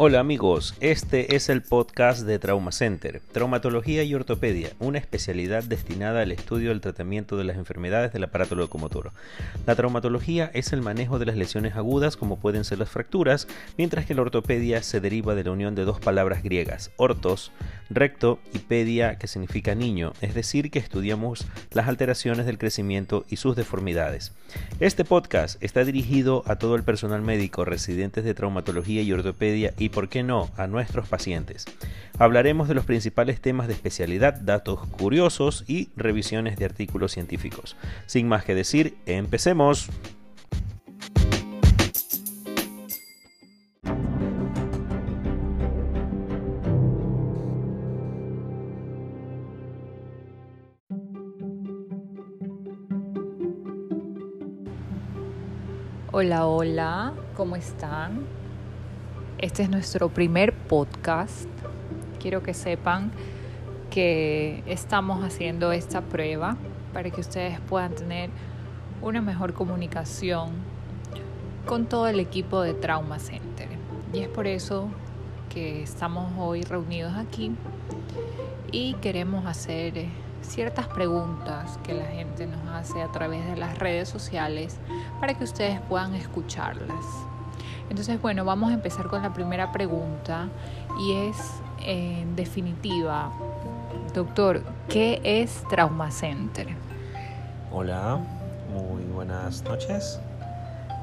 Hola amigos, este es el podcast de Trauma Center, Traumatología y Ortopedia, una especialidad destinada al estudio del tratamiento de las enfermedades del aparato locomotor. La traumatología es el manejo de las lesiones agudas como pueden ser las fracturas, mientras que la ortopedia se deriva de la unión de dos palabras griegas, ortos, recto y pedia, que significa niño, es decir, que estudiamos las alteraciones del crecimiento y sus deformidades. Este podcast está dirigido a todo el personal médico, residentes de traumatología y ortopedia y, por qué no, a nuestros pacientes. Hablaremos de los principales temas de especialidad, datos curiosos y revisiones de artículos científicos. Sin más que decir, empecemos. Hola, hola, ¿cómo están? Este es nuestro primer podcast. Quiero que sepan que estamos haciendo esta prueba para que ustedes puedan tener una mejor comunicación con todo el equipo de Trauma Center. Y es por eso que estamos hoy reunidos aquí y queremos hacer ciertas preguntas que la gente nos hace a través de las redes sociales para que ustedes puedan escucharlas. Entonces, bueno, vamos a empezar con la primera pregunta y es, en definitiva, doctor, ¿qué es Trauma Center? Hola, muy buenas noches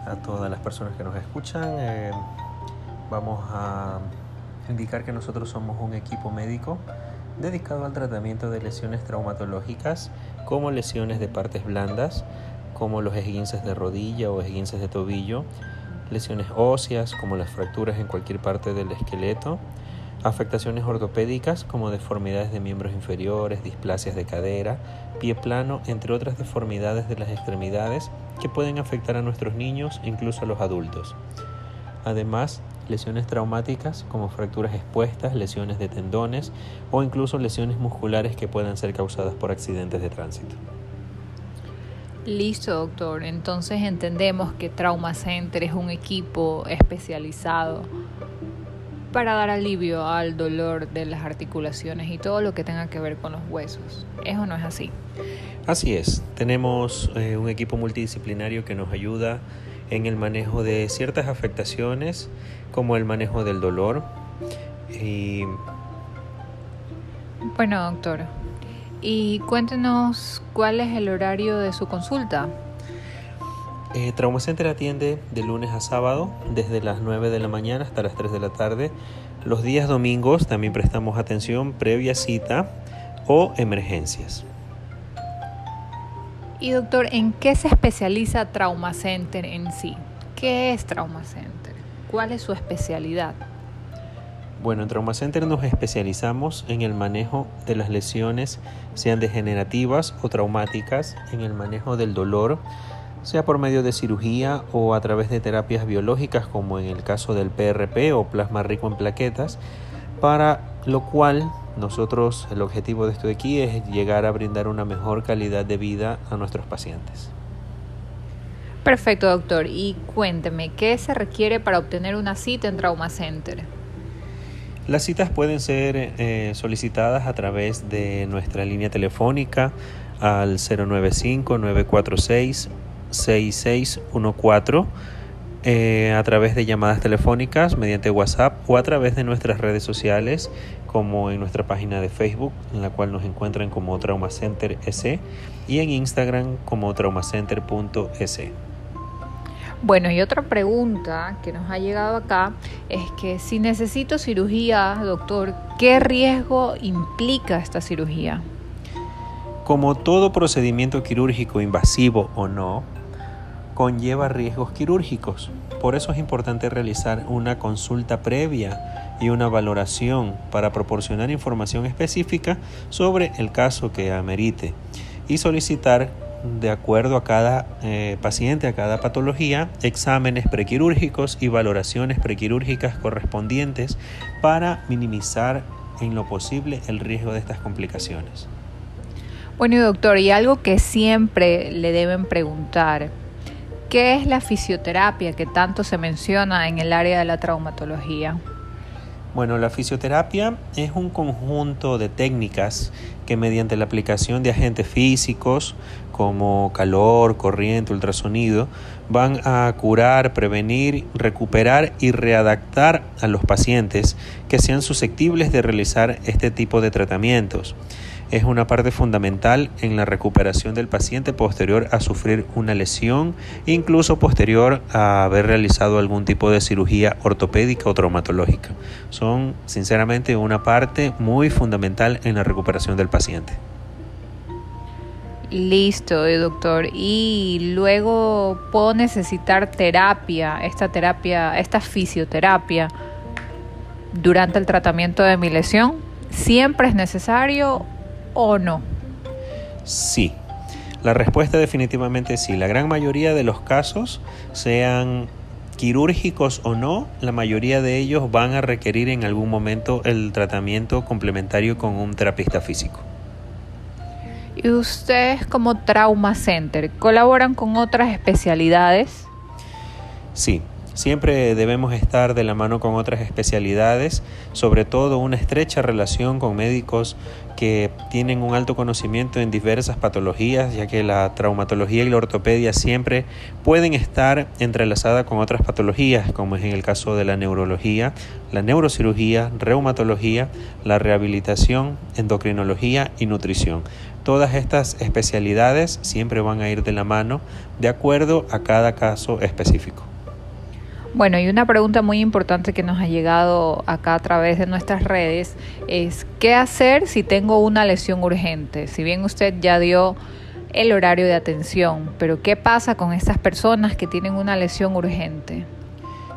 a todas las personas que nos escuchan. Eh, vamos a indicar que nosotros somos un equipo médico dedicado al tratamiento de lesiones traumatológicas como lesiones de partes blandas, como los esguinces de rodilla o esguinces de tobillo, lesiones óseas como las fracturas en cualquier parte del esqueleto, afectaciones ortopédicas como deformidades de miembros inferiores, displasias de cadera, pie plano, entre otras deformidades de las extremidades que pueden afectar a nuestros niños e incluso a los adultos. Además, lesiones traumáticas como fracturas expuestas, lesiones de tendones o incluso lesiones musculares que puedan ser causadas por accidentes de tránsito. Listo, doctor. Entonces entendemos que Trauma Center es un equipo especializado para dar alivio al dolor de las articulaciones y todo lo que tenga que ver con los huesos. ¿Eso no es así? Así es. Tenemos eh, un equipo multidisciplinario que nos ayuda en el manejo de ciertas afectaciones, como el manejo del dolor. Y... Bueno, doctor, y cuéntenos cuál es el horario de su consulta. Eh, Trauma Center atiende de lunes a sábado, desde las 9 de la mañana hasta las 3 de la tarde. Los días domingos también prestamos atención previa cita o emergencias. Y doctor, ¿en qué se especializa Trauma Center en sí? ¿Qué es Trauma Center? ¿Cuál es su especialidad? Bueno, en Trauma Center nos especializamos en el manejo de las lesiones, sean degenerativas o traumáticas, en el manejo del dolor, sea por medio de cirugía o a través de terapias biológicas, como en el caso del PRP o plasma rico en plaquetas, para lo cual nosotros, el objetivo de esto de aquí es llegar a brindar una mejor calidad de vida a nuestros pacientes. Perfecto, doctor. Y cuénteme, ¿qué se requiere para obtener una cita en Trauma Center? Las citas pueden ser eh, solicitadas a través de nuestra línea telefónica al 095-946-6614 eh, a través de llamadas telefónicas mediante WhatsApp o a través de nuestras redes sociales como en nuestra página de Facebook en la cual nos encuentran como Trauma Center S y en Instagram como traumacenter.es. Bueno, y otra pregunta que nos ha llegado acá es que si necesito cirugía, doctor, ¿qué riesgo implica esta cirugía? Como todo procedimiento quirúrgico invasivo o no, conlleva riesgos quirúrgicos. Por eso es importante realizar una consulta previa y una valoración para proporcionar información específica sobre el caso que amerite y solicitar de acuerdo a cada eh, paciente, a cada patología, exámenes prequirúrgicos y valoraciones prequirúrgicas correspondientes para minimizar en lo posible el riesgo de estas complicaciones. Bueno, doctor, y algo que siempre le deben preguntar, ¿Qué es la fisioterapia que tanto se menciona en el área de la traumatología? Bueno, la fisioterapia es un conjunto de técnicas que mediante la aplicación de agentes físicos como calor, corriente, ultrasonido, van a curar, prevenir, recuperar y readaptar a los pacientes que sean susceptibles de realizar este tipo de tratamientos es una parte fundamental en la recuperación del paciente posterior a sufrir una lesión, incluso posterior a haber realizado algún tipo de cirugía ortopédica o traumatológica. Son sinceramente una parte muy fundamental en la recuperación del paciente. Listo, eh, doctor. Y luego puedo necesitar terapia, esta terapia, esta fisioterapia durante el tratamiento de mi lesión. ¿Siempre es necesario o no? Sí. La respuesta definitivamente sí. La gran mayoría de los casos, sean quirúrgicos o no, la mayoría de ellos van a requerir en algún momento el tratamiento complementario con un terapista físico. ¿Y ustedes como Trauma Center colaboran con otras especialidades? Sí, Siempre debemos estar de la mano con otras especialidades, sobre todo una estrecha relación con médicos que tienen un alto conocimiento en diversas patologías, ya que la traumatología y la ortopedia siempre pueden estar entrelazadas con otras patologías, como es en el caso de la neurología, la neurocirugía, reumatología, la rehabilitación, endocrinología y nutrición. Todas estas especialidades siempre van a ir de la mano de acuerdo a cada caso específico. Bueno, y una pregunta muy importante que nos ha llegado acá a través de nuestras redes es ¿qué hacer si tengo una lesión urgente? Si bien usted ya dio el horario de atención, pero ¿qué pasa con estas personas que tienen una lesión urgente?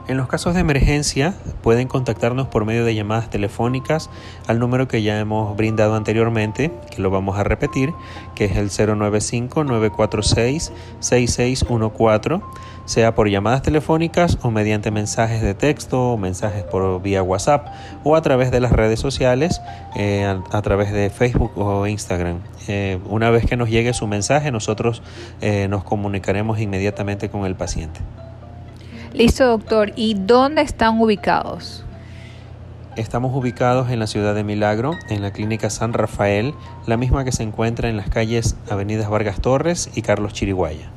En los casos de emergencia pueden contactarnos por medio de llamadas telefónicas al número que ya hemos brindado anteriormente, que lo vamos a repetir, que es el 095-946-6614 sea por llamadas telefónicas o mediante mensajes de texto mensajes por vía WhatsApp o a través de las redes sociales, eh, a, través de Facebook o Instagram. Eh, una vez que nos llegue su mensaje, nosotros eh, nos comunicaremos inmediatamente con el paciente. Listo, doctor. ¿Y dónde están ubicados? Estamos ubicados en la ciudad de Milagro, en la clínica San Rafael, la misma que se encuentra en las calles Avenidas Vargas Torres y Carlos Chiriguaya.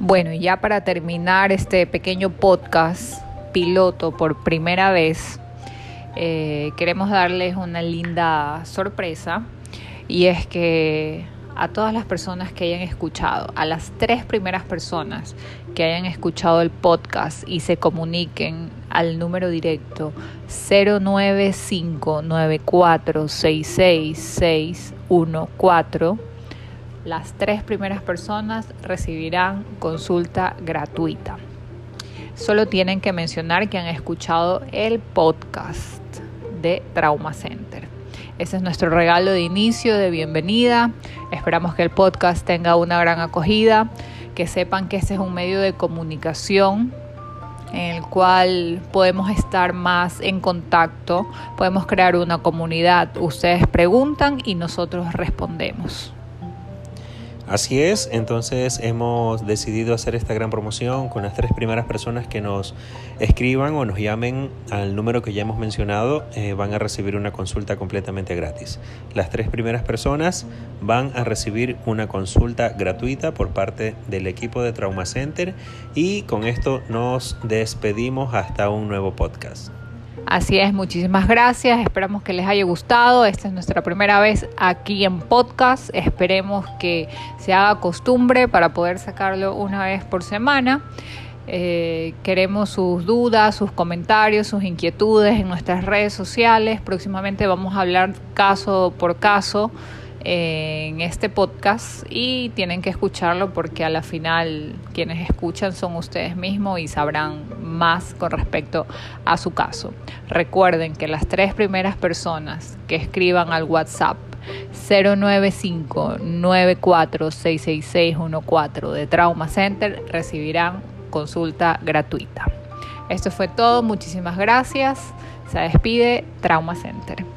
Bueno, y ya para terminar este pequeño podcast piloto por primera vez, eh, queremos darles una linda sorpresa y es que a todas las personas que hayan escuchado, a las tres primeras personas que hayan escuchado el podcast y se comuniquen al número directo 09594666614 las tres primeras personas recibirán consulta gratuita. Solo tienen que mencionar que han escuchado el podcast de Trauma Center. Ese es nuestro regalo de inicio, de bienvenida. Esperamos que el podcast tenga una gran acogida, que sepan que este es un medio de comunicación en el cual podemos estar más en contacto, podemos crear una comunidad. Ustedes preguntan y nosotros respondemos. Así es, entonces hemos decidido hacer esta gran promoción con las tres primeras personas que nos escriban o nos llamen al número que ya hemos mencionado, eh, van a recibir una consulta completamente gratis. Las tres primeras personas van a recibir una consulta gratuita por parte del equipo de Trauma Center y con esto nos despedimos hasta un nuevo podcast. Así es, muchísimas gracias. Esperamos que les haya gustado. Esta es nuestra primera vez aquí en podcast. Esperemos que se haga costumbre para poder sacarlo una vez por semana. Eh, queremos sus dudas, sus comentarios, sus inquietudes en nuestras redes sociales. Próximamente vamos a hablar caso por caso en este podcast y tienen que escucharlo porque a la final quienes escuchan son ustedes mismos y sabrán más con respecto a su caso. Recuerden que las tres primeras personas que escriban al WhatsApp 095 94666114 de Trauma Center recibirán consulta gratuita. Esto fue todo, muchísimas gracias. Se despide Trauma Center.